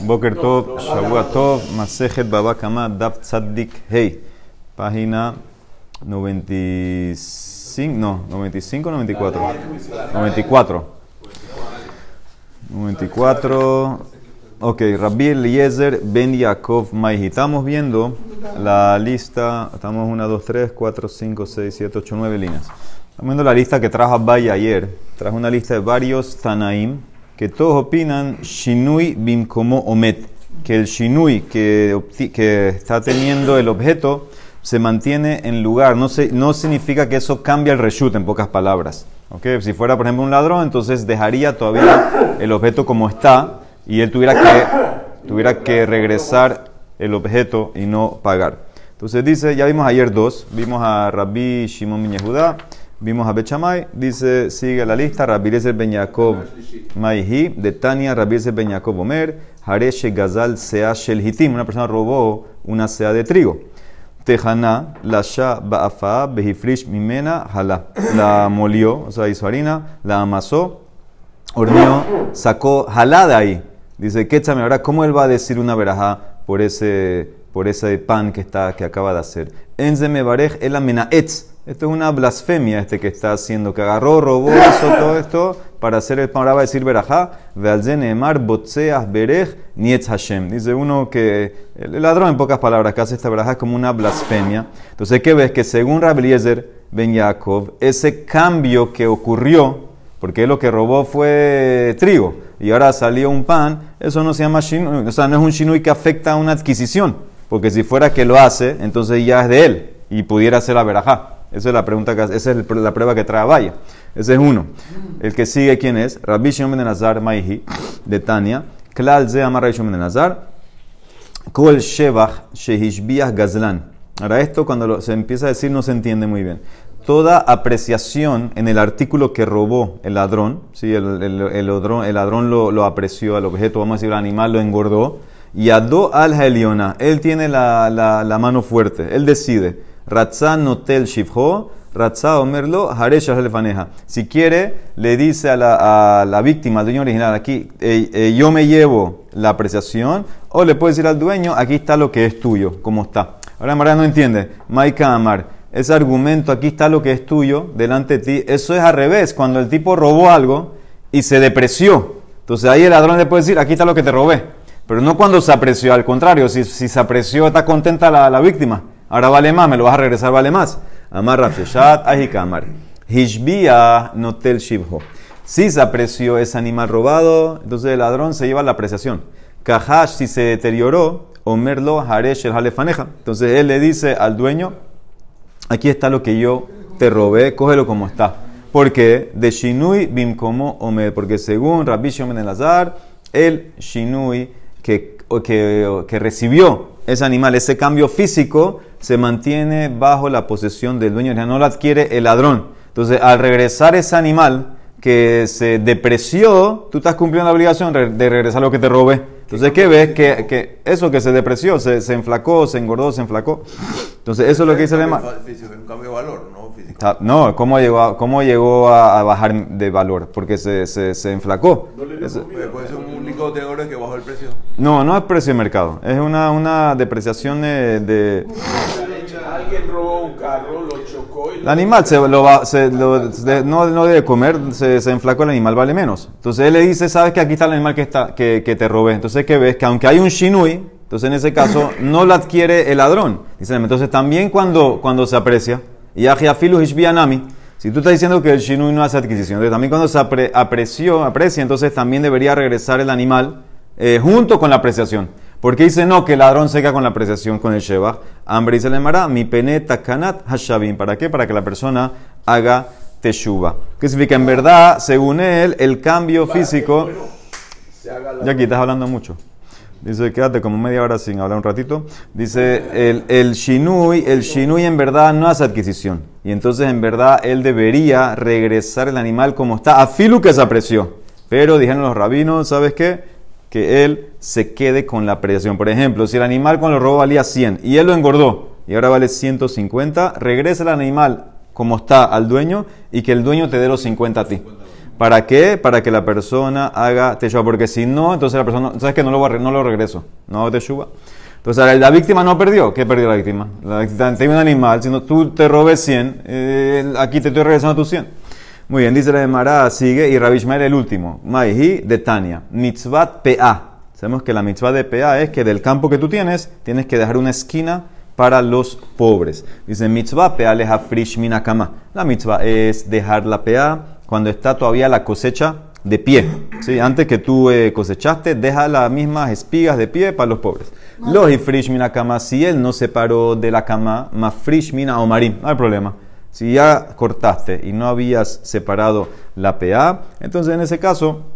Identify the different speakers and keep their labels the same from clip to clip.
Speaker 1: Boker Tov, Shavua Tov, Masejet Baba Kama, Tzaddik Hey. Página 95, no, 95 94. 94. 94. Ok, Rabbi Eliezer Ben Yaakov Maihi. Estamos viendo la lista, estamos 1, 2, 3, 4, 5, 6, 7, 8, 9 líneas. Estamos viendo la lista que trajo Abay ayer. Trajo una lista de varios Tanaim que todos opinan Shinui Bimkomo Omet. Que el Shinui que, que está teniendo el objeto se mantiene en lugar. No, se, no significa que eso cambia el reshut, en pocas palabras. Okay? Si fuera, por ejemplo, un ladrón, entonces dejaría todavía el objeto como está y él tuviera que, tuviera que regresar el objeto y no pagar. Entonces dice, ya vimos ayer dos, vimos a Rabbi Shimon Yehuda, vimos a Bechamay, dice, sigue la lista, Rabbi Lezer Ben Yaakov Maihi, de Tania, Rabbi Lezer Ben Yaakov Omer, Gazal Sea Shel Hitim, una persona robó una sea de trigo. Tejana, la sha ba'afa, behifrish mimena, hala. La molió, o sea, hizo harina, la amasó, horneó, sacó jalada de ahí. Dice, Quéchame, ahora, ¿cómo él va a decir una verajá por ese, por ese pan que, está, que acaba de hacer? Enzeme barej el amenaetz. Esto es una blasfemia este que está haciendo, que agarró, robó, hizo todo esto para hacer el pan. Ahora va a decir verajá, mar botseas berej nietz Hashem. Dice uno que el ladrón, en pocas palabras, que hace esta verajá como una blasfemia. Entonces, ¿qué ves? Que según Rabeliezer Ben Yaakov, ese cambio que ocurrió, porque lo que robó fue trigo, y ahora salió un pan, eso no se llama shinui, o sea, no es un shinui que afecta a una adquisición, porque si fuera que lo hace, entonces ya es de él y pudiera ser la verajá. Esa es la pregunta que, esa es la prueba que trae Vaya. Ese es uno. El que sigue, ¿quién es? Rabbi Shimon ben Nazar Maihi, de Tania. Klal ze amar Rabbi Shimon ben Nazar. Kol shevach shehishbiach gazlan. Ahora esto cuando se empieza a decir no se entiende muy bien toda apreciación en el artículo que robó el ladrón, ¿sí? el, el, ladrón, el ladrón lo, apreció, el objeto, vamos a decir, el animal lo engordó, y adó al Heliona, él tiene la, la, mano fuerte, él decide, Ratzá notel shivho, Ratzá omerlo, haresha lefaneja. Si quiere, le dice a la, a la víctima, al dueño original, aquí, yo me llevo la apreciación, o le puede decir al dueño, aquí está lo que es tuyo, como está. Ahora María no entiende, Maika Amar ese argumento, aquí está lo que es tuyo delante de ti. Eso es al revés, cuando el tipo robó algo y se depreció. Entonces ahí el ladrón le puede decir, aquí está lo que te robé. Pero no cuando se apreció, al contrario, si, se apreció, está contenta la, la, víctima. Ahora vale más, me lo vas a regresar, vale más. Amar Rafeshat, Ahikamar. Hishbia notel shivho. Si se apreció ese animal robado, entonces el ladrón se lleva la apreciación. Kahash, si se deterioró, Omerlo Haresh el Halefaneja. Entonces él le dice al dueño, aquí está lo que yo te robé, cógelo como está. Porque de Shinui bim como Omed, porque según Rabbi Shimon el Azar, el Shinui que, que recibió ese animal, ese cambio físico, se mantiene bajo la posesión del dueño, no lo adquiere el ladrón. Entonces, al regresar ese animal que se depreció, tú estás cumpliendo la obligación de regresar lo que te robé. Entonces, ¿qué ves? Que, que, eso que se depreció, se, se, enflacó, se engordó, se enflacó. Entonces, eso es lo que dice el lema.
Speaker 2: Un cambio de valor, ¿no?
Speaker 1: No, ¿cómo llegó, a, cómo llegó a, bajar de valor? Porque se, se, se enflacó.
Speaker 2: ¿Puede ser un de oro que bajó el precio?
Speaker 1: No, no es precio de mercado. Es una, una depreciación de... de
Speaker 2: alguien robó un carro, lo chocó y...
Speaker 1: El animal se lo, se, lo, no, no, debe comer, se, se, enflacó el animal, vale menos. Entonces él le dice, sabes que aquí está el animal que, está, que, que te robé. Entonces, ¿qué ves? Que aunque hay un shinui, entonces en ese caso no lo adquiere el ladrón. Dice, entonces también cuando, cuando se aprecia, y afilu hishbianami, si tú estás diciendo que el shinui no hace adquisición, entonces también cuando se apreció, aprecia, entonces también debería regresar el animal eh, junto con la apreciación. Porque dice no, que el ladrón se queda con la apreciación con el Sheba. Hambre dice le mará, mi pene takanat hashabim. ¿Para qué? Para que la persona haga teshuva. ¿Qué significa? En verdad, según él, el cambio físico. Ya aquí estás hablando mucho. Dice, quédate como media hora sin hablar un ratito. Dice, el, el shinui, el shinui en verdad no hace adquisición. Y entonces en verdad él debería regresar el animal como está. A filu que se apreció. Pero dijeron los rabinos, ¿sabes qué? que él se quede con la apreciación. Por ejemplo, si el animal cuando lo robó valía 100 y él lo engordó y ahora vale 150, regresa el animal como está al dueño y que el dueño te dé los 50 a ti. ¿Para qué? Para que la persona haga teshuva, porque si no, entonces la persona, ¿sabes que No lo, regreso, no hago teshuva. Entonces, la víctima no perdió. ¿Qué perdió la víctima? La víctima tiene un animal, si no, tú te robes 100, eh, aquí te estoy regresando tus 100. Muy bien, dice la Gemara, sigue, y Rabbi Ishmael el último. Maihi de Tania, mitzvat PA. Sabemos que la mitzvah de PA es que del campo que tú tienes, tienes que dejar una esquina para los pobres. Dice mitzvah PA leja frish minakama. La mitzvah es dejar la PA cuando está todavía la cosecha de pie. ¿sí? Antes que tú eh, cosechaste, deja las mismas espigas de pie para los pobres. Los ifrish minakama, si él no se paró de la cama, más frish mina omarim, no hay problema. Si ya cortaste y no habías separado la PA, entonces en ese caso,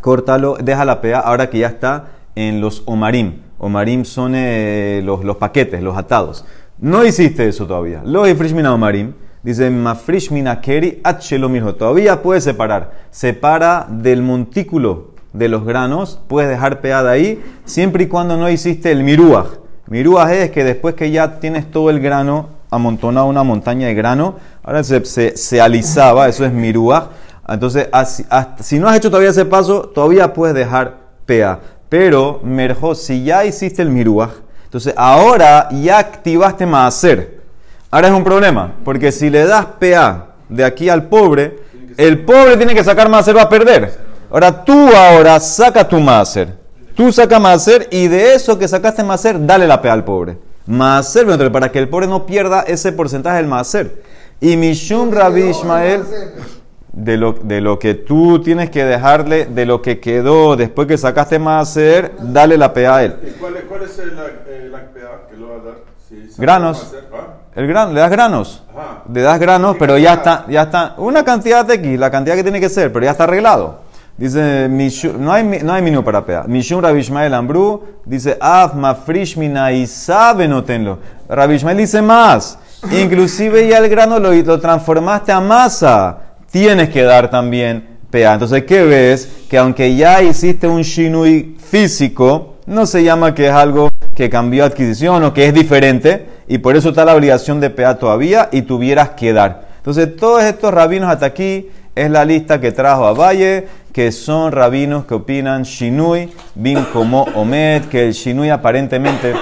Speaker 1: córtalo, deja la PA ahora que ya está en los omarim. Omarim son eh, los, los paquetes, los atados. No hiciste eso todavía. Los ifrishmina omarim. Dice, mafrishmina keri achelo mijo. Todavía puedes separar. Separa del montículo de los granos. Puedes dejar PA de ahí, siempre y cuando no hiciste el miruaj. Miruaj es que después que ya tienes todo el grano amontonado, una montaña de grano, ahora se, se, se alisaba, eso es miruaj. Entonces, así- si no has hecho todavía ese paso, todavía puedes dejar PA. Pero, Merjo, si ya hiciste el miruaj, entonces ahora ya activaste Maaser. Ahora es un problema, porque si le das PA de aquí al pobre, el pobre tiene que sacar Maaser, va a perder. Ahora tú ahora saca tu Maaser. Tú saca Maaser y de eso que sacaste Maaser, dale la PA al pobre. Bueno, para que el pobre no pierda ese porcentaje del Maaser. Y Mishum Rabbi Ishmael de lo, de lo que tú tienes que dejarle, de lo que quedó después que sacaste Maaser, dale la PA a él.
Speaker 2: ¿Y cuál, es- cuál es el, el ACPA que lo va a dar? Si
Speaker 1: Granos.
Speaker 2: ¿ah?
Speaker 1: El gran, le das granos.
Speaker 2: Ajá.
Speaker 1: Le das granos, pero ya está, ya está. Una cantidad de X, la cantidad que tiene que ser, pero ya está arreglado. Dice, no hay, no hay menú para PA. Mishum Rabbi Ishmael Ambru dice, Af mafrish mina isabe no tenlo. Rabbi Ishmael dice más. Inclusive ya el grano lo, lo transformaste a masa. Tienes que dar también PA. Entonces, ¿qué ves? Que aunque ya hiciste un shinui físico, no se llama que es algo que cambió adquisición o que es diferente y por eso está la obligación de PA todavía y tuvieras que dar. Entonces, todos estos rabinos hasta aquí es la lista que trajo a Valle, que son rabinos que opinan Shinui, bin como Omed, que el Shinui aparentemente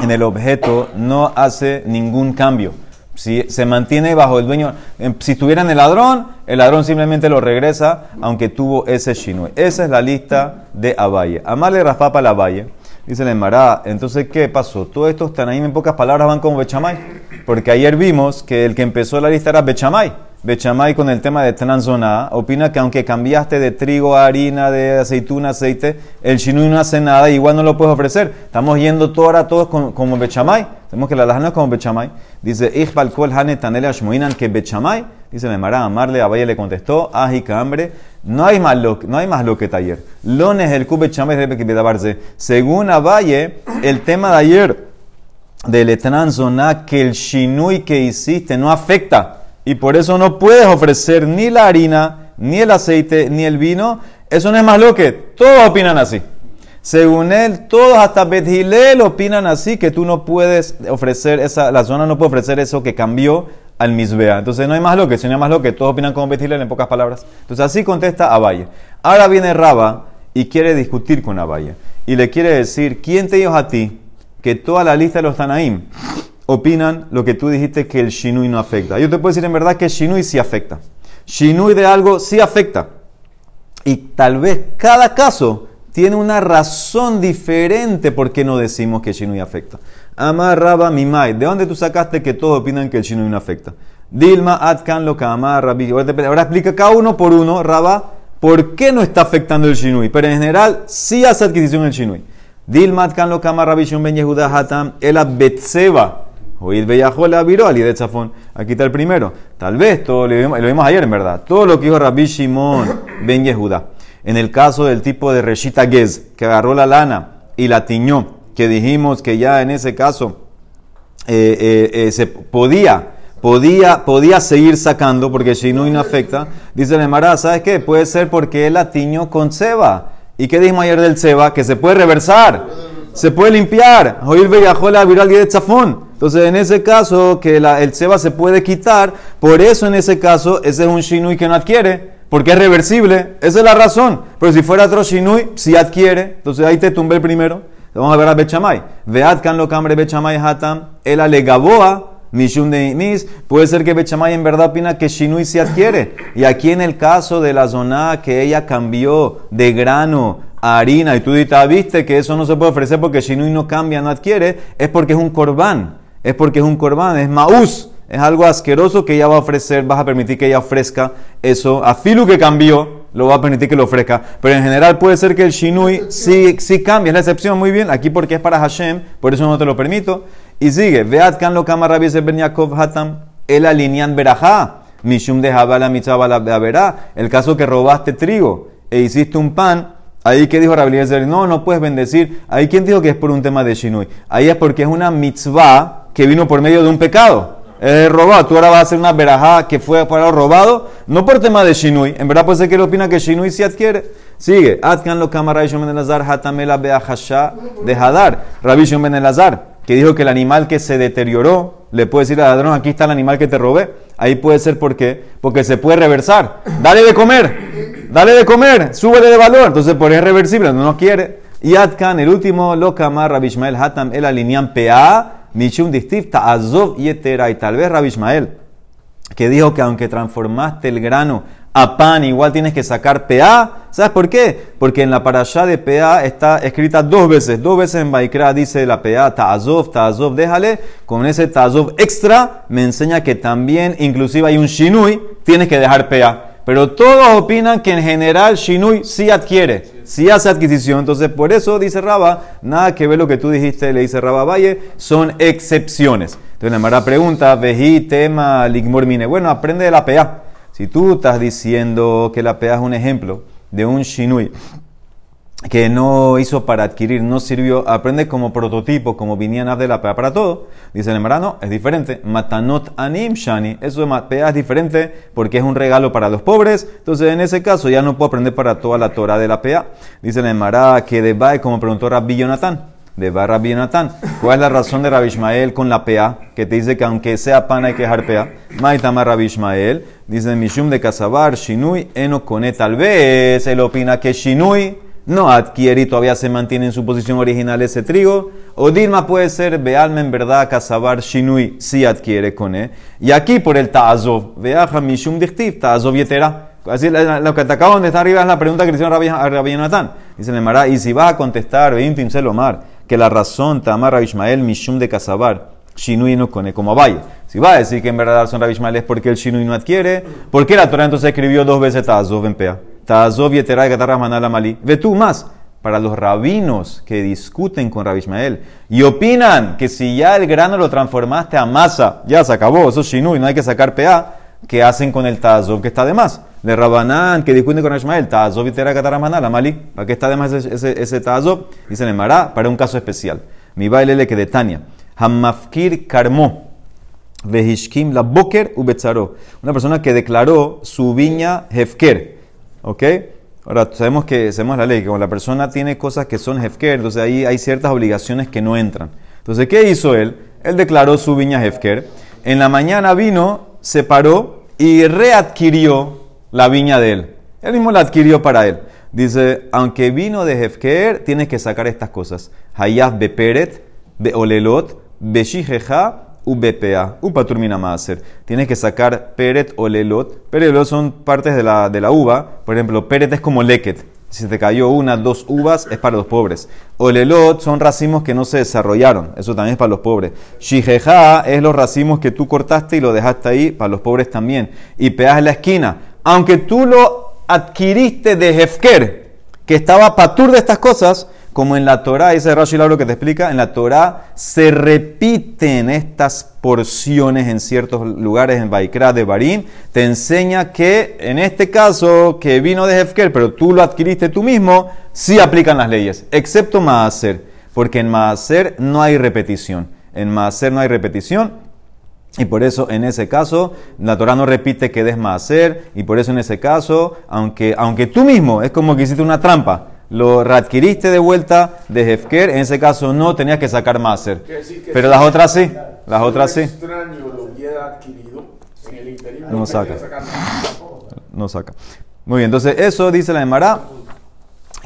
Speaker 1: en el objeto no hace ningún cambio. Si se mantiene bajo el dueño, em, si estuviera en el ladrón, el ladrón simplemente lo regresa, aunque tuvo ese shinui. Esa es la lista de Abaye. Amarle raspapa la Abaye. Dice la Emara, entonces, ¿qué pasó? Todos estos Tanaim en pocas palabras van como Bechamay. Porque ayer vimos que el que empezó la lista era Bechamay. Bechamay con el tema de Tranzona opina que aunque cambiaste de trigo a harina, de aceituna aceite, el shinui no hace nada, igual no lo puedes ofrecer. Estamos yendo todo ahora todos como, Bechamay. Sabemos que la lajana es como Bechamay. Dice, Ichbal kol hane tanele ashmoinan que Bechamay. Dice la Emara, amarle, a Valle le contestó, ajica hambre. No hay más lo, no hay más lo que taller. Lones el debe que bedabarse. Según Abaye, el tema de ayer del etranzoná que el shinui que hiciste no afecta y por eso no puedes ofrecer ni la harina, ni el aceite, ni el vino. Eso no es más lo que todos opinan así. Según él, todos hasta Bethilel opinan así que tú no puedes ofrecer esa, la zona no puede ofrecer eso que cambió al misbea. Entonces no hay más lo que, si no hay más lo que, todos opinan como Bethilel en pocas palabras. Entonces así contesta Abaye. Ahora viene Raba y quiere discutir con Abaye y le quiere decir, ¿quién te dijo a ti que toda la lista de los Tanaim opinan lo que tú dijiste que el Shinui no afecta? Yo te puedo decir en verdad que el Shinui sí afecta. Shinui de algo sí afecta. Y tal vez cada caso tiene una razón diferente por qué no decimos que Shinui afecta. Amar Raba Mimai, ¿de dónde tú sacaste que todos opinan que el Shinui no afecta? Dilma Atkan lo que Amar Rabi. Ahora explica cada uno por uno, Raba, por qué no está afectando el Shinui. Pero en general sí hace adquisición el Shinui. Dilma Atkan lo que Amar Rabi Shun Ben Yehuda Hatam, el Betseba. Oíd Bellajola viró al de Chafón. Aquí está el primero. Tal vez, todo lo vimos, lo vimos ayer en verdad, todo lo que dijo Rabbi Shimon Ben Yehuda. En el caso del tipo de Reshita Gez, que agarró la lana y la tiñó, que dijimos que ya en ese caso eh, eh, eh, se podía, podía, podía seguir sacando porque Shinui no afecta. Dice la Emara, ¿sabes qué? Puede ser porque él la tiñó con ceba. ¿Y qué dijimos ayer del ceba? Que se puede reversar, se puede limpiar. Oír Bellajola viral de Chafón. Entonces, en ese caso, que el ceba se puede quitar, por eso en ese caso, ese es un shinui que no adquiere. porque es reversible. Esa es la razón. Pero si fuera otro shinui, si adquiere, entonces ahí te tumbé el primero. Vamos a ver a Bechamay. Veat kan lo cambre Bechamay hatam, el alegaboa. Mishum de Nis, puede ser que Bechamay en verdad opina que Shinui se adquiere. Y aquí en el caso de la zona que ella cambió de grano a harina y tú dices, viste que eso no se puede ofrecer porque Shinui no cambia, no adquiere, es porque es un corbán. Es porque es un corbán, es maús. Es algo asqueroso que ella va a ofrecer, vas a permitir que ella ofrezca eso. A Filu que cambió, lo va a permitir que lo ofrezca. Pero en general puede ser que el Shinui sí, sí cambie, es la excepción, muy bien. Aquí porque es para Hashem, por eso no te lo permito. Y sigue, veat kan lo kama Rabbi Ben Yaakov Hatam, el alinean berajá, mishum de la mitzvah verá. El caso que robaste trigo e hiciste un pan, ahí que dijo Rabbi no, no puedes bendecir. Ahí quién dijo que es por un tema de shinui. Ahí es porque es una mitzvah que vino por medio de un pecado. Es robado. Tú ahora vas a hacer una verajá que fue para robado, no por tema de shinui. En verdad puede ser que él opina que shinui se adquiere. Sigue. Atkan lo kama Rabbi Ben Elazar hatamela beahasha de hadar. Rabbi Ben Elazar que dijo que el animal que se deterioró, le puede decir al ladrón, aquí está el animal que te robé. Ahí puede ser porque, porque se puede reversar. Dale de comer, dale de comer, súbele de valor. Entonces, por es reversible, no, no quiere. Y Atkan, el último, lo kamar Rabbi Hatam, el alinean PA, Mishum Distif, Ta'azov Yetera. Y tal vez Rabbi que dijo que aunque transformaste el grano a pan, igual tienes que sacar PA. ¿Sabes por qué? Porque en la parashá de PA está escrita dos veces. Dos veces en Baikra dice la PA, Ta'azov, Ta'azov, déjale. Con ese Ta'azov extra me enseña que también, inclusive hay un Shinui, tienes que dejar PA. Pero todos opinan que en general Shinui sí adquiere, sí hace adquisición. Entonces, por eso dice Raba, nada que ver lo que tú dijiste, le dice Raba Valle, son excepciones. Entonces, la Mara pregunta, veji tema ligmor mine. Bueno, aprende de la PA. Si tú estás diciendo que la PA es un ejemplo de un shinui que no hizo para adquirir, no sirvió, aprende como prototipo, como vinían de la PA para todo. Dice el no, es diferente. Matanot anim shani. Eso de PA es diferente porque es un regalo para los pobres. Entonces, en ese caso, ya no puedo aprender para toda la Torah de la PA. Dice el Emara que de Bae, como preguntó Rabbi Jonathan de Barra Bienatán. ¿Cuál es la razón de Rabbi Ishmael con la PA? Que te dice que aunque sea pan hay que dejar PA. Maitama Rabbi Ishmael. Dice Mishum de Casabar, Shinui, Eno. Tal vez él opina que Shinui no adquiere y todavía se mantiene en su posición original ese trigo. O Dilma puede ser, Bealma en verdad, Casabar, Shinui, si adquiere Kone. Y aquí por el Ta'azov, Beaja Mishum Dichtiv, Ta'azov Yetera. Así, lo que te acabo de estar arriba es la pregunta que le hicieron a Rabbi Jonathan. Dice Nemara, y si vas a contestar, Veim Selomar, que la razón, Tamar Ishmael, Mishum de Casabar, Shinui no cone como vaya. Si va a decir que en verdad razón Rabbi Ishmael es porque el Shinui no adquiere, ¿por qué la Torah entonces escribió dos veces Tazov en Pea? Tazov y Gatarra Manala Malí. Ve tú más. Para los rabinos que discuten con Rabbi Ishmael y opinan que si ya el grano lo transformaste a masa, ya se acabó, eso es Shinui, no hay que sacar PA, ¿qué hacen con el Tazov que está de más? de Rabanán que discute con Ishmael, Tazov y Terakataramaná, la Mali, ¿para qué está además ese, ese, ese Tazov? Dice el Mará, para un caso especial. Mi baile que de Tania, Hamafkir Karmo, Vehishkim la Boker Ubetzaro, una persona que declaró su viña Hefker, ¿ok? Ahora, sabemos que sabemos la ley, que cuando la persona tiene cosas que son Hefker, entonces ahí hay ciertas obligaciones que no entran. Entonces, ¿qué hizo él? Él declaró su viña Hefker. En la mañana vino, se paró y readquirió la viña de él. Él mismo la adquirió para él. Dice, aunque vino de Hefker, tienes que sacar estas cosas. Hayaf beperet, beolelot, beshijeja, UBPA, upaturmina maaser. Tienes que sacar peret o lelot. Peret son partes de la, de la uva. Por ejemplo, peret es como leket. Si te cayó una, dos uvas, es para los pobres. Olelot son racimos que no se desarrollaron. Eso también es para los pobres. Shijeja es los racimos que tú cortaste y lo dejaste ahí, para los pobres también. Y peas en la esquina aunque tú lo adquiriste de Hefker, que estaba patur de estas cosas, como en la Torah, ese Rashi lo que te explica, en la Torah se repiten estas porciones en ciertos lugares, en Baikra de Barim, te enseña que en este caso, que vino de Hefker, pero tú lo adquiriste tú mismo, sí aplican las leyes, excepto Maaser, porque en Maaser no hay repetición. En Maaser no hay repetición, y por eso en ese caso la Torah no repite que des hacer y por eso en ese caso, aunque, aunque tú mismo es como que hiciste una trampa, lo readquiriste de vuelta de Hefker, en ese caso no tenías que sacar hacer Pero las otras sí, las otras sí.
Speaker 2: Extraño lo adquirido, en el
Speaker 1: no saca. No saca. Muy bien, entonces eso dice la Emara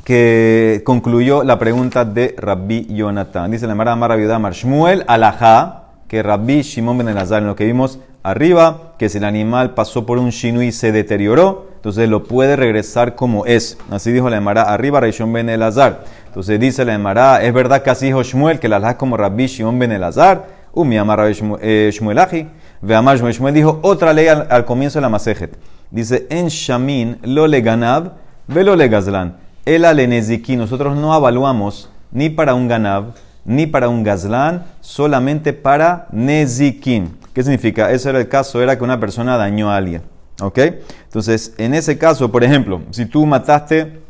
Speaker 1: que concluyó la pregunta de Rabbi Jonathan. Dice la Emara Amar Viuda Shmuel alajá que Rabbi Shimon ben Elazar, en lo que vimos arriba, que si el animal pasó por un shinu y se deterioró, entonces lo puede regresar como es. Así dijo la Emara arriba, Shimon ben Elazar. Entonces dice la Emara, es verdad que así dijo Shmuel, que la alajá como Rabbi Shimon ben Elazar, mi amar eh, Shmuel Aji, Veamar Shmuel, dijo otra ley al, comienzo de la Masejet. Dice, en Shamin lo le ganab, velo le gazlan. El aleneziki, nosotros no evaluamos ni para un ganab, ni para un gazlán, solamente para nezikin. ¿Qué significa? Ese era el caso, era que una persona dañó a alguien. ¿Ok? Entonces, en ese caso, por ejemplo, si tú mataste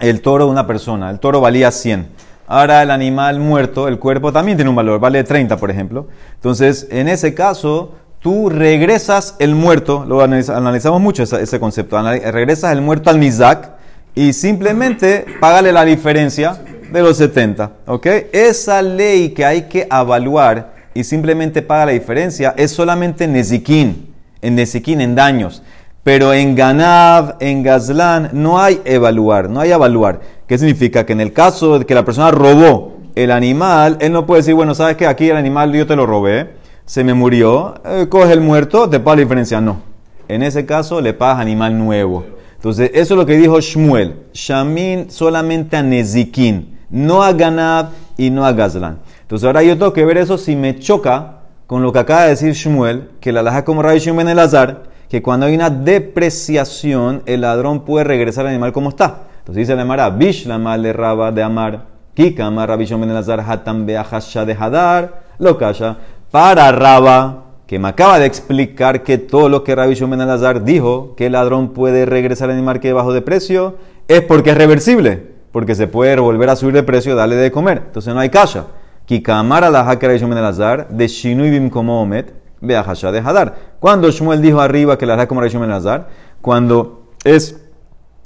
Speaker 1: el toro de una persona, el toro valía 100. Ahora el animal muerto, el cuerpo también tiene un valor, vale 30, por ejemplo. Entonces, en ese caso, tú regresas el muerto, lo analizamos mucho ese, concepto, regresas el muerto al Mizak y simplemente págale la diferencia de los 70. ¿Ok? Esa ley que hay que evaluar y simplemente paga la diferencia es solamente en Nezikin, en Nezikin, en daños. Pero en Ganav, en Gazlan, no hay evaluar, no hay evaluar. ¿Qué significa? Que en el caso de que la persona robó el animal, él no puede decir, bueno, sabes que aquí el animal yo te lo robé, se me murió, eh, coge el muerto, te paga la diferencia. No. En ese caso le pagas animal nuevo. Entonces, eso es lo que dijo Shmuel. Shamin solamente a Nezikin no a Ganab y no a Gazlan. Entonces ahora yo tengo que ver eso si me choca con lo que acaba de decir Shmuel, que la laja como Rabbi en el azar, que cuando hay una depreciación, el ladrón puede regresar al animal como está. Entonces dice la Mara, Bish la mal de Raba de Amar, Kika Amar Rabbi en el azar, Hatam Beahasha de Hadar, lo calla. Para Raba, que me acaba de explicar que todo lo que Rabbi en el azar dijo, que el ladrón puede regresar al animal que bajo de precio, es porque es reversible porque se puede volver a subir de precio, darle de comer. Entonces no hay kasha. Kikamara la hakera y de Shinui bim como omet, ve a de Hadar. Cuando Shmuel dijo arriba que la hakera como azar, cuando es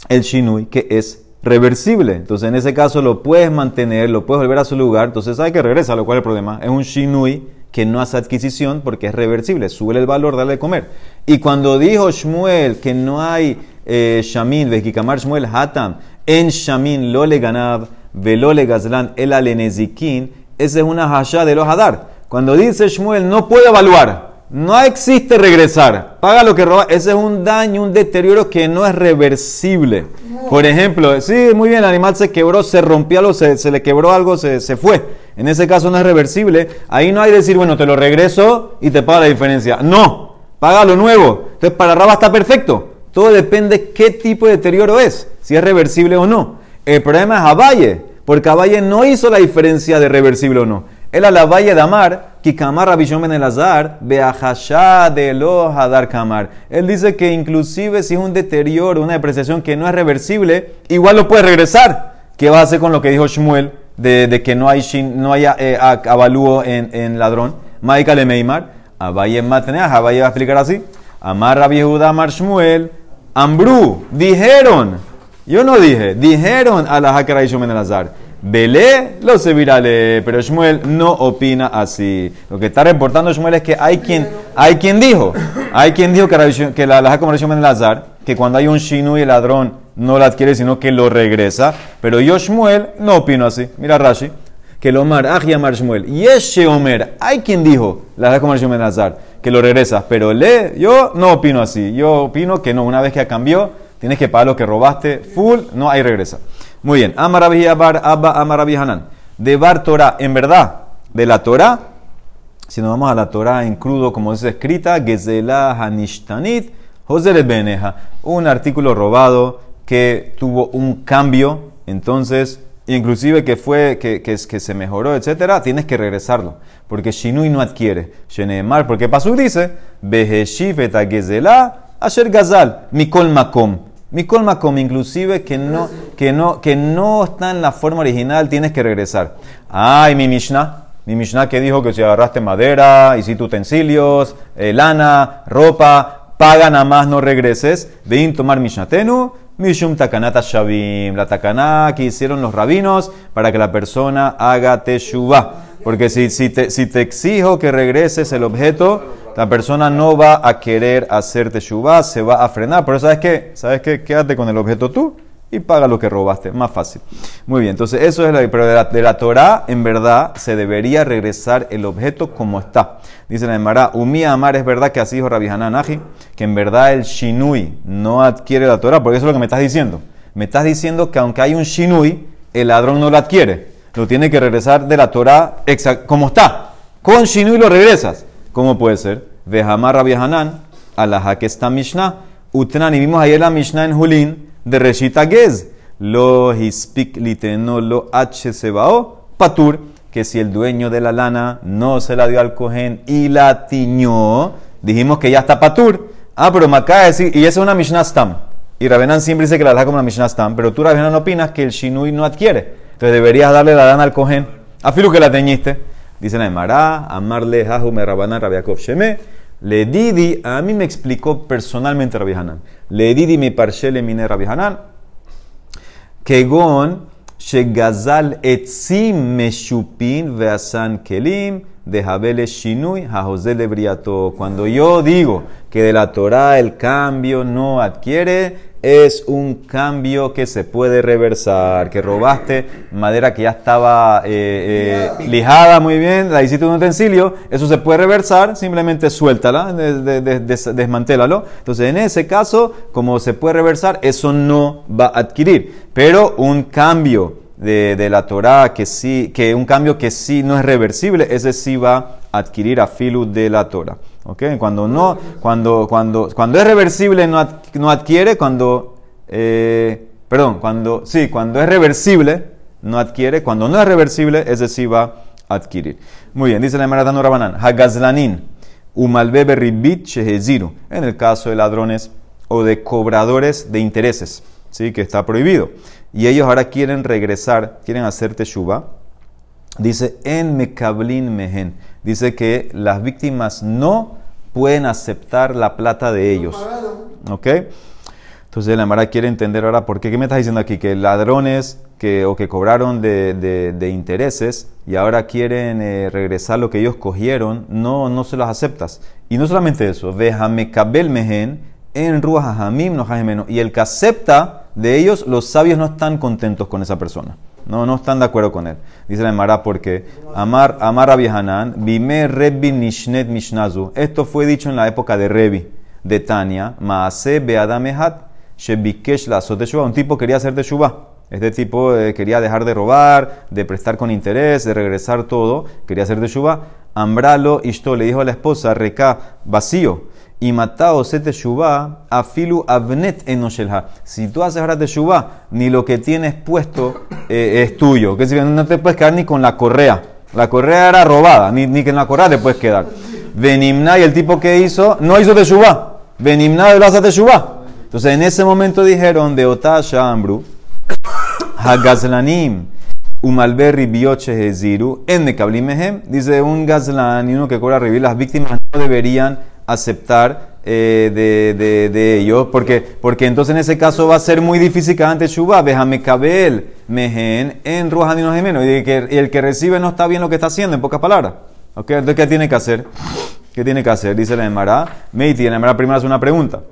Speaker 1: el Shinui, que es reversible. Entonces en ese caso lo puedes mantener, lo puedes volver a su lugar, entonces hay que regresa, lo cual es el problema. Es un Shinui que no hace adquisición porque es reversible, sube el valor, dale de comer. Y cuando dijo Shmuel que no hay eh, Shamin, Vejikamar Shmuel Hatam, en Shamin lo le ganab, velo le gazlan el alenezikin, esa es una hasha de los hadar. Cuando dice Shmuel, no puede evaluar, no existe regresar, paga lo que roba, ese es un daño, un deterioro que no es reversible. Por ejemplo, sí, muy bien, el animal se quebró, se rompió algo, se, se le quebró algo, se, se, fue. En ese caso no es reversible. Ahí no hay decir, bueno, te lo regreso y te paga la diferencia. No, paga lo nuevo. Entonces, para Raba está perfecto. Todo depende qué tipo de deterioro es, si es reversible o no. El problema es Abaye, porque Abaye no hizo la diferencia de reversible o no. Él a la valle de Amar, que Kamar Rabishon Ben Elazar, Beahashá de lo Hadar Kamar. Él dice que inclusive si es un deterioro, una depreciación que no es reversible, igual lo puede regresar. ¿Qué va a hacer con lo que dijo Shmuel de, que no hay no haya eh, avalúo en, en ladrón? Maika le Meimar, Abaye Matneah, Abaye va a explicar así. Amar Rabbi Judá Amar Shmuel, Ambrú, dijeron, yo no dije, dijeron a la Hakara y Shumen azar. Belé lo se virale, pero Shmuel no opina así. Lo que está reportando Shmuel es que hay quien, hay quien dijo, hay quien dijo que, la alhaja como el azar, que cuando hay un shinu y el ladrón no la adquiere, sino que lo regresa. Pero yo Shmuel no opino así. Mira Rashi, que lo mar, Mar Shmuel, Yeshe Omer, hay quien dijo, la alhaja como el azar que lo regresas. Pero le, yo no opino así. Yo opino que no, una vez que cambió, tienes que pagar lo que robaste full, no hay regresa. Muy bien. Amarabi Abar Abba Amarabi Hanan. De Bar Torah, en verdad, de la Torah, si nos vamos a la Torah en crudo, como es escrita, Gezela Hanishtanit, José Beneja, un artículo robado que tuvo un cambio, entonces inclusive que fue, que, que, que, se mejoró, etcétera, tienes que regresarlo. Porque Shinui no adquiere. Shenemar, porque Pasuk dice, Beheshiv et asher gazal, mikol makom. Mikol makom, inclusive que no, que, no, que no está en la forma original, tienes que regresar. Ay, mi Mishnah. Mi Mishnah que dijo que si agarraste madera, hiciste utensilios, eh, lana, ropa, paga nada más, no regreses. Ven tomar Mishnatenu Mishum takanata shavim, la takana que hicieron los rabinos para que la persona haga teshuvah. Porque si, si, te, si te exijo que regreses el objeto, la persona no va a querer hacer teshuvah, se va a frenar. Pero ¿sabes qué? ¿Sabes qué? Quédate con el objeto tú y paga lo que robaste. Más fácil. Muy bien, entonces eso es la... Pero de la, de la Torah, en verdad, se debería regresar el objeto como está. Dice la Emara, Umía Amar, es verdad que así dijo Rabbi Hananaji, que en verdad el Shinui no adquiere la Torah, porque eso es lo que me estás diciendo. Me estás diciendo que aunque hay un Shinui, el ladrón no lo adquiere. Lo tiene que regresar de la Torah como está. Con Shinui lo regresas. ¿Cómo puede ser? Vejamar Rabbi Hanan, la que está Mishnah. Utnan, y vimos ayer la Mishnah en Julín de Reshita Gez. Lo hispik liteno lo h patur. Que si el dueño de la lana no se la dio al cohen y la tiñó, dijimos que ya está patur. Ah, pero de decir, y esa es una Mishnah Stam. Y Rabenan siempre dice que la da como una Mishnah Stam, pero tú Rabenan opinas que el Shinui no adquiere. Entonces deberías darle la lana al cohen. Afilu que la teñiste. Dice la Emara, amarle jahu me rabanan rabiakov sheme. Le didi, a mí me explicó personalmente Rabbi Hanan. Le didi mi parshele mine Rabbi Hanan. Kegon shegazal etzim meshupin veasan kelim de Jabele Shinui, Jajosele Briato. Cuando yo digo que de la Torah el cambio no adquiere, es un cambio que se puede reversar. Que robaste madera que ya estaba eh, eh, lijada muy bien, la hiciste un utensilio, eso se puede reversar, simplemente suéltala, desmantélalo. Entonces, en ese caso, como se puede reversar, eso no va a adquirir. Pero un cambio de, la Torah, que sí, que un cambio que sí no es reversible, ese sí va a adquirir a filu de la Torah. ¿Okay? Cuando no, cuando, cuando, cuando es reversible no, adquiere, cuando, eh, perdón, cuando, sí, cuando es reversible no adquiere, cuando no es reversible, ese sí va a adquirir. Muy bien, dice la Maratán Rabanán, Hagazlanin, Umalbebe Ribit Sheheziru, en el caso de ladrones o de cobradores de intereses, ¿sí? que está prohibido y ellos ahora quieren regresar, quieren hacer teshuva, dice en mekablin mehen, dice que las víctimas no pueden aceptar la plata de ellos. ¿Ok? Entonces la Mara quiere entender ahora por qué. ¿Qué me estás diciendo aquí? Que ladrones que, o que cobraron de, intereses y ahora quieren eh, regresar lo que ellos cogieron, no, no se los aceptas. Y no solamente eso, mekabel mehen en ruajamim no Y el que acepta de ellos, los sabios no están contentos con esa persona. No, no están de acuerdo con él. Dice la Emara porque Amar, Amar Hanan, Bime Rebi Nishnet Mishnazu. Esto fue dicho en la época de Rebi, de Tania, Maase Beadamehat, Shebikesh la Un tipo quería hacer teshuva. Este tipo eh, quería dejar de robar, de prestar con interés, de regresar todo. Quería hacer teshuva. Ambralo Ishto le dijo a la esposa, Reca, vacío y matao se teshuva, afilu avnet enoshelha. Si tú haces ahora teshuva, ni lo que tienes puesto eh, es tuyo. Que si no te puedes quedar ni con la correa. La correa era robada, ni, ni que en la correa te puedes quedar. Venimna y el tipo que hizo, no hizo teshuva. Venimna de hace teshuva. Entonces en ese momento dijeron de Otasha Ambru, Hagazlanim, Umalberri Bioche Heziru, en dice un gazlan y uno que cobra revivir, las víctimas no deberían aceptar eh, de, de, de, ellos, porque, porque entonces en ese caso va a ser muy difícil que antes Shuba, déjame cabel, mehen, en no menos, y, que, y el que recibe no está bien lo que está haciendo, en pocas palabras. Okay, entonces, ¿qué tiene que hacer? ¿Qué tiene que hacer? Dice la Emara. Meiti, la Emara primero hace una pregunta.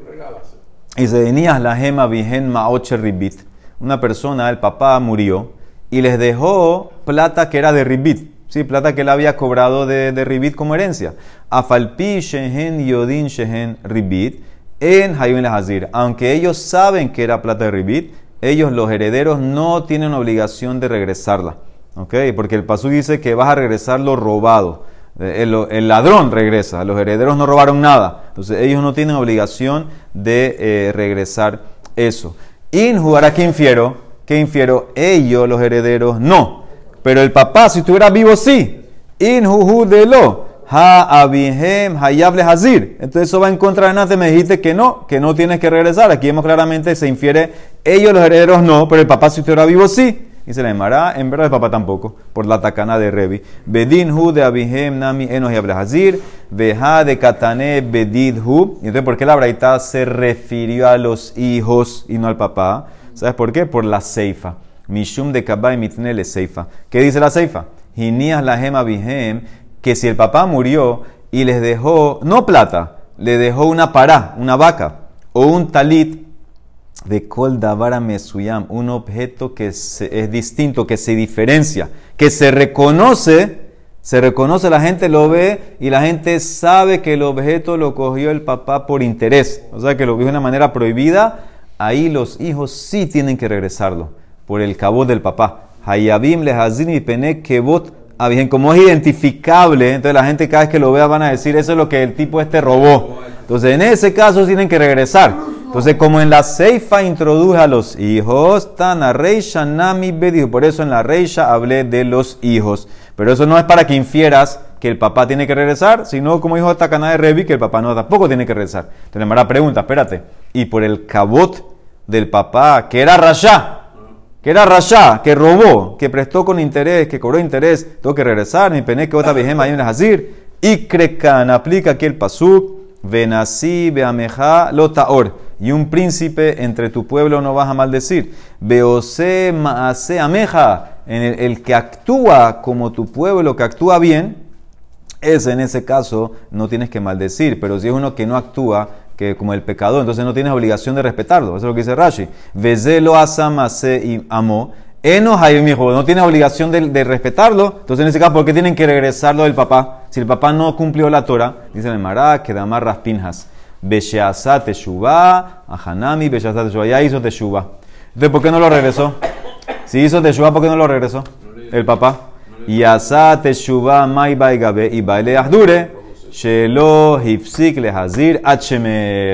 Speaker 1: Dice, venías la gema vigen maoche ribit. Una persona, el papá murió, y les dejó plata que era de ribit. Sí, plata que él había cobrado de, de ribit como herencia. Afalpi shehen yodin shehen ribit en hayun hazir. Aunque ellos saben que era plata de ribit, ellos los herederos no tienen obligación de regresarla. ¿Ok? Porque el pasú dice que vas a regresar lo robado. El, ladrón regresa, los herederos no robaron nada. Entonces ellos no tienen obligación de eh, regresar eso. In jugará que infiero, que infiero, ellos, los herederos, no. Pero el papá, si estuviera vivo, sí. In de lo. Ha abihem hayable hazir. Entonces eso va en contra de Nate. Me dijiste que no, que no tienes que regresar. Aquí vemos claramente, se infiere, ellos los herederos no, pero el papá si estuviera vivo sí. Y se le llamará, en verdad el papá tampoco, por la tacana de Revi. Bedin hu de abihem nami enos yable hazir. Veja de katane bedid hu. Y entonces, ¿por qué la braita se refirió a los hijos y no al papá? ¿Sabes por qué? Por la ceifa. Mishum de Kabay Mitnele Seifa. ¿Qué dice la Seifa? Hinías la gema vihem, que si el papá murió y les dejó, no plata, le dejó una pará, una vaca, o un talit de kol davara mesuyam, un objeto que es distinto, que se diferencia, que se reconoce, se reconoce, la gente lo ve y la gente sabe que el objeto lo cogió el papá por interés, o sea que lo vio de una manera prohibida, ahí los hijos sí tienen que regresarlo por el cabot del papá. Hayabim lehazin y pene kebot bien, como es identificable, entonces la gente cada vez que lo vea van a decir, eso es lo que el tipo este robó. Entonces en ese caso tienen que regresar. Entonces como en la Seifa introduje a los hijos, Tana Reisha Nami dijo, por eso en la Reisha hablé de los hijos. Pero eso no es para que infieras que el papá tiene que regresar, sino como dijo Takana de Revi, que el papá no tampoco tiene que regresar. Entonces me pregunta, espérate, y por el cabot del papá, que era Rasha, que era Rasha, que robó, que prestó con interés, que cobró interés, tengo que regresar, mi pene que otra ahí en el Hazir. Y crecan, aplica aquí el pasuk, venasí beameja lotaor. Y un príncipe entre tu pueblo no vas a maldecir. Beose maase ameja, en el, el que actúa como tu pueblo, que actúa bien, ese en ese caso no tienes que maldecir, pero si es uno que no actúa, que como el pecador, entonces no tienes obligación de respetarlo. Eso es lo que dice Rashi. Vezelo asamase y amó. Eno hijo, no tienes obligación de, respetarlo. Entonces en ese caso, ¿por qué tienen que regresarlo del papá? Si el papá no cumplió la Torah, dice el Mará, que da más raspinjas. Besheasat teshuva, ahanami, besheasat teshuva. Ya hizo teshuva. Entonces, ¿por qué no lo regresó? Si hizo teshuva, ¿por qué no lo regresó? El papá. Y asat teshuva, mai baigabe, y baile ahdure. Shelo hifsik le hazir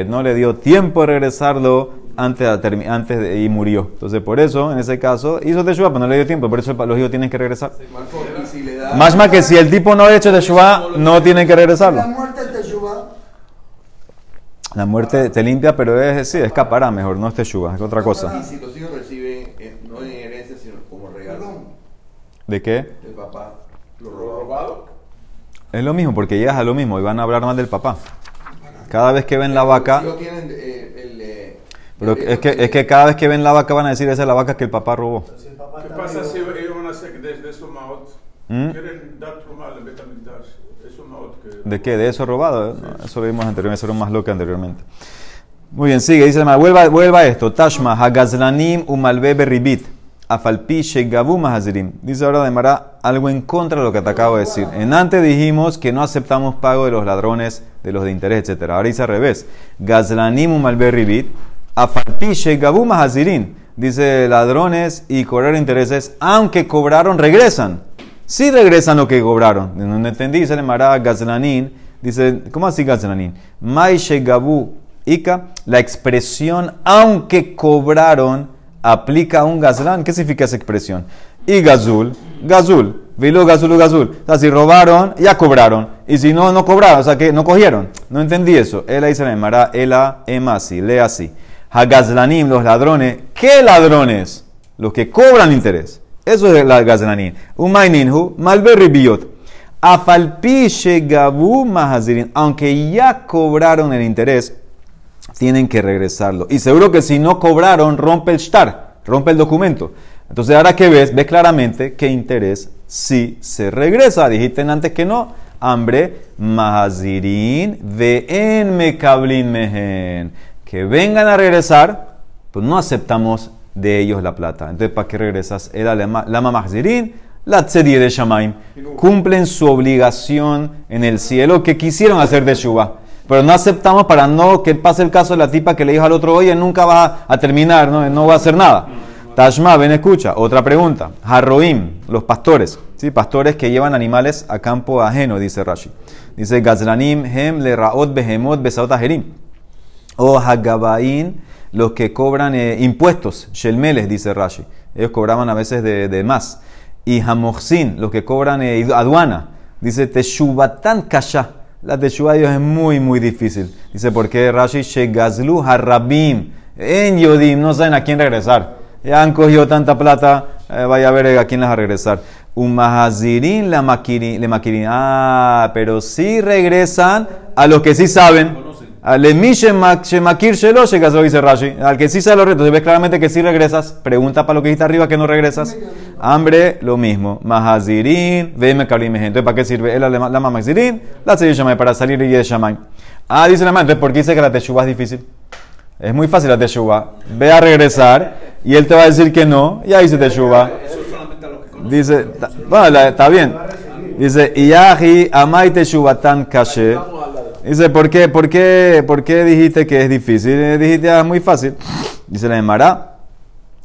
Speaker 1: No le dio tiempo de regresarlo antes, de, antes de, y murió. Entonces, por eso, en ese caso, hizo teshuva, pero no le dio tiempo. Por eso los hijos tienen que regresar. Más más que si el tipo no ha hecho teshuva, no tienen que regresarlo.
Speaker 3: La muerte teshuva.
Speaker 1: La muerte te limpia, pero es, sí, escapará mejor, no es teshuva, es otra cosa.
Speaker 2: Y si los hijos reciben, eh, no en herencia, sino como regalo.
Speaker 1: ¿De qué?
Speaker 2: El papá.
Speaker 1: Es lo mismo, porque llegas a lo mismo y van a hablar mal del papá. Cada vez que ven la vaca. Pero es que, es que cada vez que ven la vaca van a decir esa es la vaca que el papá robó.
Speaker 2: ¿Qué pasa si ellos van a hacer de, de ¿Mm? Quieren dar
Speaker 1: ¿De qué? ¿De eso robado? eso lo vimos anteriormente, eso era más loco anteriormente. Muy bien, sigue, dice vuelva, vuelva a esto. Tashma, Hagazlanim umalbebe ribit. Afalpi Shegabu Mahazirim. Dice ahora de Mara algo en contra de lo que te acabo de decir. En antes dijimos que no aceptamos pago de los ladrones, de los de interés, etc. Ahora dice al revés. Gazlanim Malberribit. Afalpi Shegabu Mahazirim. Dice ladrones y cobrar intereses, aunque cobraron, regresan. Sí regresan lo que cobraron. No entendí, dice el Mara Gazlanin. Dice, ¿cómo así Gazlanin? Mai Shegabu Ika. La expresión, aunque cobraron aplica un gazlán. ¿Qué significa esa expresión? Y gazul, gazul, vilo gazul, gazul. O sea, si robaron, ya cobraron. Y si no, no cobraron, o sea, que no cogieron. No entendí eso. Él dice la Emara, ela emasi, lee así. Hagazlanim, los ladrones. ¿Qué ladrones? Los que cobran interés. Eso es la gazlanim. Umayninhu, malberri biot. Afalpi gabu mahazirin. Aunque ya cobraron el interés, tienen que regresarlo. Y seguro que si no cobraron, rompe el shtar, rompe el documento. Entonces, ahora que ves, ves claramente que interés si se regresa. Dijiste antes que no. Hambre, mahazirin, en mekablin mehen. Que vengan a regresar, pues no aceptamos de ellos la plata. Entonces, ¿para qué regresas? Era lama mahazirin, la tzedie de Shamaim. Cumplen su obligación en el cielo que quisieron hacer de Shubá. Pero no aceptamos para no que pase el caso de la tipa que le dijo al otro, oye, nunca va a terminar, no, no va a hacer nada. Tashma, ven, escucha. Otra pregunta. Harroim, los pastores. ¿sí? Pastores que llevan animales a campo ajeno, dice Rashi. Dice Gazlanim, Hem, Le Raot, Behemot, Besaot Ajerim. O Hagabain, los que cobran eh, impuestos. Shelmeles, dice Rashi. Ellos cobraban a veces de, más. Y Hamoxin, los que cobran eh, aduana. Dice Teshubatan Kasha la teshuva de Dios es muy, muy difícil. Dice, porque Rashi Shegazlu Harabim. En Yodim no saben a quién regresar. Ya han cogido tanta plata, eh, vaya a ver a quién les va a regresar. Umahazirin la makirin. Ah, pero sí regresan a los que sí saben. Dice Rashi. Al que sí sabe los retos, ves claramente que sí regresas. Pregunta para lo que dijiste arriba que no regresas. Hambre, lo mismo. Mahazirin, veme kalim Entonces, ¿para qué sirve? El la mamazirin, la llama para salir y shamay. Ah, dice la madre, ¿por qué dice que la teshuva es difícil? Es muy fácil la teshuva. Ve a regresar y él te va a decir que no, y ahí se teshuva. Dice, bueno, está bien. Dice, Iyahi amai tan kashe. Dice, ¿por qué, por, qué, ¿por qué dijiste que es difícil? Dijiste, ah, es muy fácil. Dice la Emara,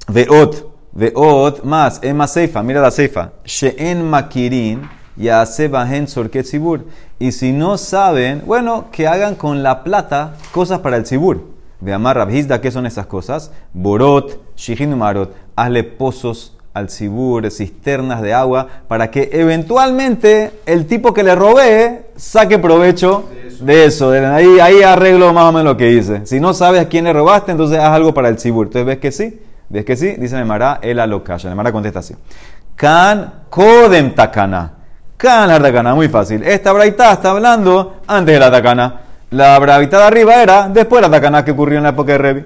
Speaker 1: veot, veot, más, ema seifa, mira la seifa. She'en makirin, ya se bajen sorket sibur. Y si no saben, bueno, que hagan con la plata cosas para el sibur. Ve amar Rabhizda, ¿qué son esas cosas? Borot, shihin marot, hazle pozos al cibur, cisternas de agua, para que eventualmente el tipo que le robé saque provecho de eso. ahí, ahí arreglo más o menos lo que dice. Si no sabes a quién le robaste, entonces haz algo para el cibur. Entonces ves que sí, ves que sí, dice Nemara, el alokasha. Nemara contesta así. Kan kodem takana. Kan la takana, muy fácil. Esta braita está hablando antes de la takana. La braita de arriba era después de la takana que ocurrió en la época de Revi.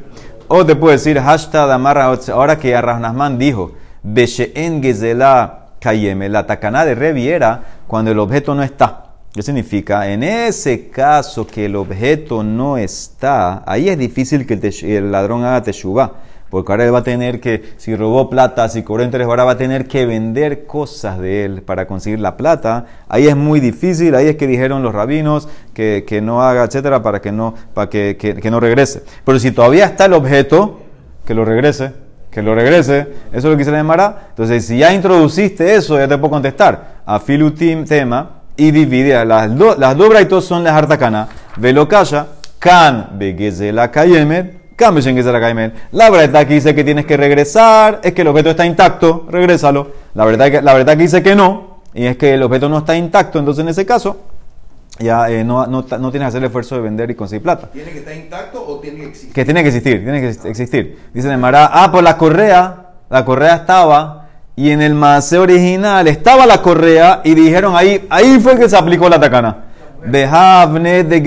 Speaker 1: O te puedo decir, hashtag amarra, ahora que Arrasnasman dijo Beshe'en Gezela Kayeme. La takana de Revi era cuando el objeto no está. ¿Qué significa? En ese caso que el objeto no está, ahí es difícil que el, ladrón haga teshuva. Porque ahora él va a tener que, si robó plata, si cobró interés, ahora va a tener que vender cosas de él para conseguir la plata. Ahí es muy difícil, ahí es que dijeron los rabinos que, que no haga, etcétera, para que no, para que, que no regrese. Pero si todavía está el objeto, que lo regrese que lo regrese. Eso es lo que se le llamará. Entonces, si ya introduciste eso, ya te puedo contestar. A filutim tema y divide. Las, do, las dos braitos son las hartakana. Velo kaya, kan la kayemet, kan la kayemet. La verdad que dice que tienes que regresar, es que el objeto está intacto, regrésalo. La verdad que, la verdad que dice que no, y es que el objeto no está intacto, entonces en ese caso ya eh, no, no, no, tienes que hacer el esfuerzo de vender y conseguir plata.
Speaker 2: ¿Tiene que estar intacto o tiene que existir?
Speaker 1: Que tiene que existir, tiene que existir. Dice Mara, ah, pues la correa, la correa estaba y en el mase original estaba la correa y dijeron ahí, ahí fue que se aplicó la tacana. Behavne de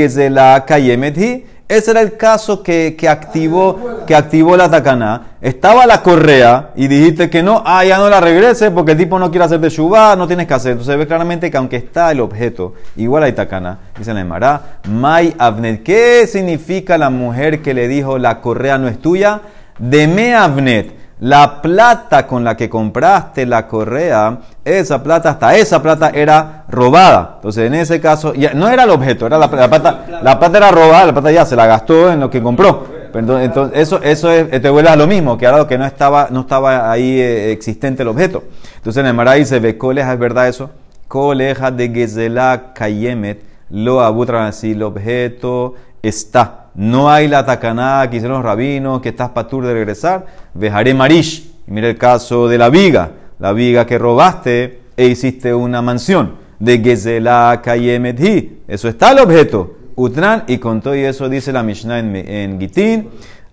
Speaker 1: ese era el caso que, activó, que activó la tacana. Estaba la correa y dijiste que no, ah, ya no la regrese porque el tipo no quiere hacer de shubá, no tienes que hacer. Entonces ve claramente que aunque está el objeto, igual hay tacana. Dice la Emara, Mai Avnet. ¿Qué significa la mujer que le dijo la correa no es tuya? Deme Avnet la plata con la que compraste la correa, esa plata, hasta esa plata era robada. Entonces, en ese caso, no era el objeto, era la, plata, la plata era robada, la plata ya se la gastó en lo que compró. entonces, eso, eso es, te vuelve a lo mismo, que ahora que no estaba, no estaba ahí eh, existente el objeto. Entonces, en el Maray dice, ve, coleja, ¿es verdad eso? Coleja de Gezela Kayemet, lo abutra así, el objeto está no hay la tacaná que hicieron los rabinos, que estás patur de regresar, vejaré marish. Mira el caso de la viga, la viga que robaste e hiciste una mansión de Gezela Kayemedhi. Eso está el objeto. Utran, y con todo eso dice la Mishnah en, en Gitin,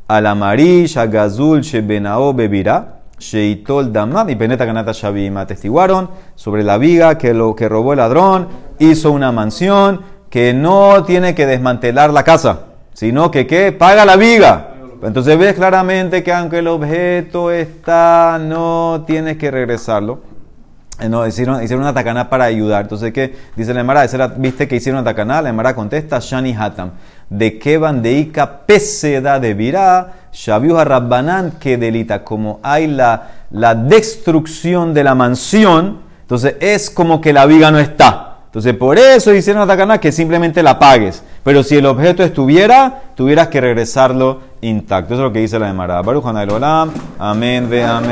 Speaker 1: Alamarish, Agazul, Shebenao, Bebirá, Sheitol Damam y Peneta Ganata Shabim atestiguaron sobre la viga que lo que robó el ladrón, hizo una mansión que no tiene que desmantelar la casa sino que ¿qué? Paga la viga. Entonces ves claramente que aunque el objeto está, no tienes que regresarlo. Eh, no, hicieron, hicieron una para ayudar. Entonces, ¿qué? Dice la Emara, ¿viste que hicieron una? La Emara contesta, Shani Hatam. De qué bandeika peseda de virá, Shabiuha Rabbanan, que delita. Como hay la, la destrucción de la mansión, entonces es como que la viga no está. Entonces, por eso hicieron la que simplemente la pagues. Pero si el objeto estuviera, tuvieras que regresarlo intacto. Eso es lo que dice la de Baruch Amén, ve amén.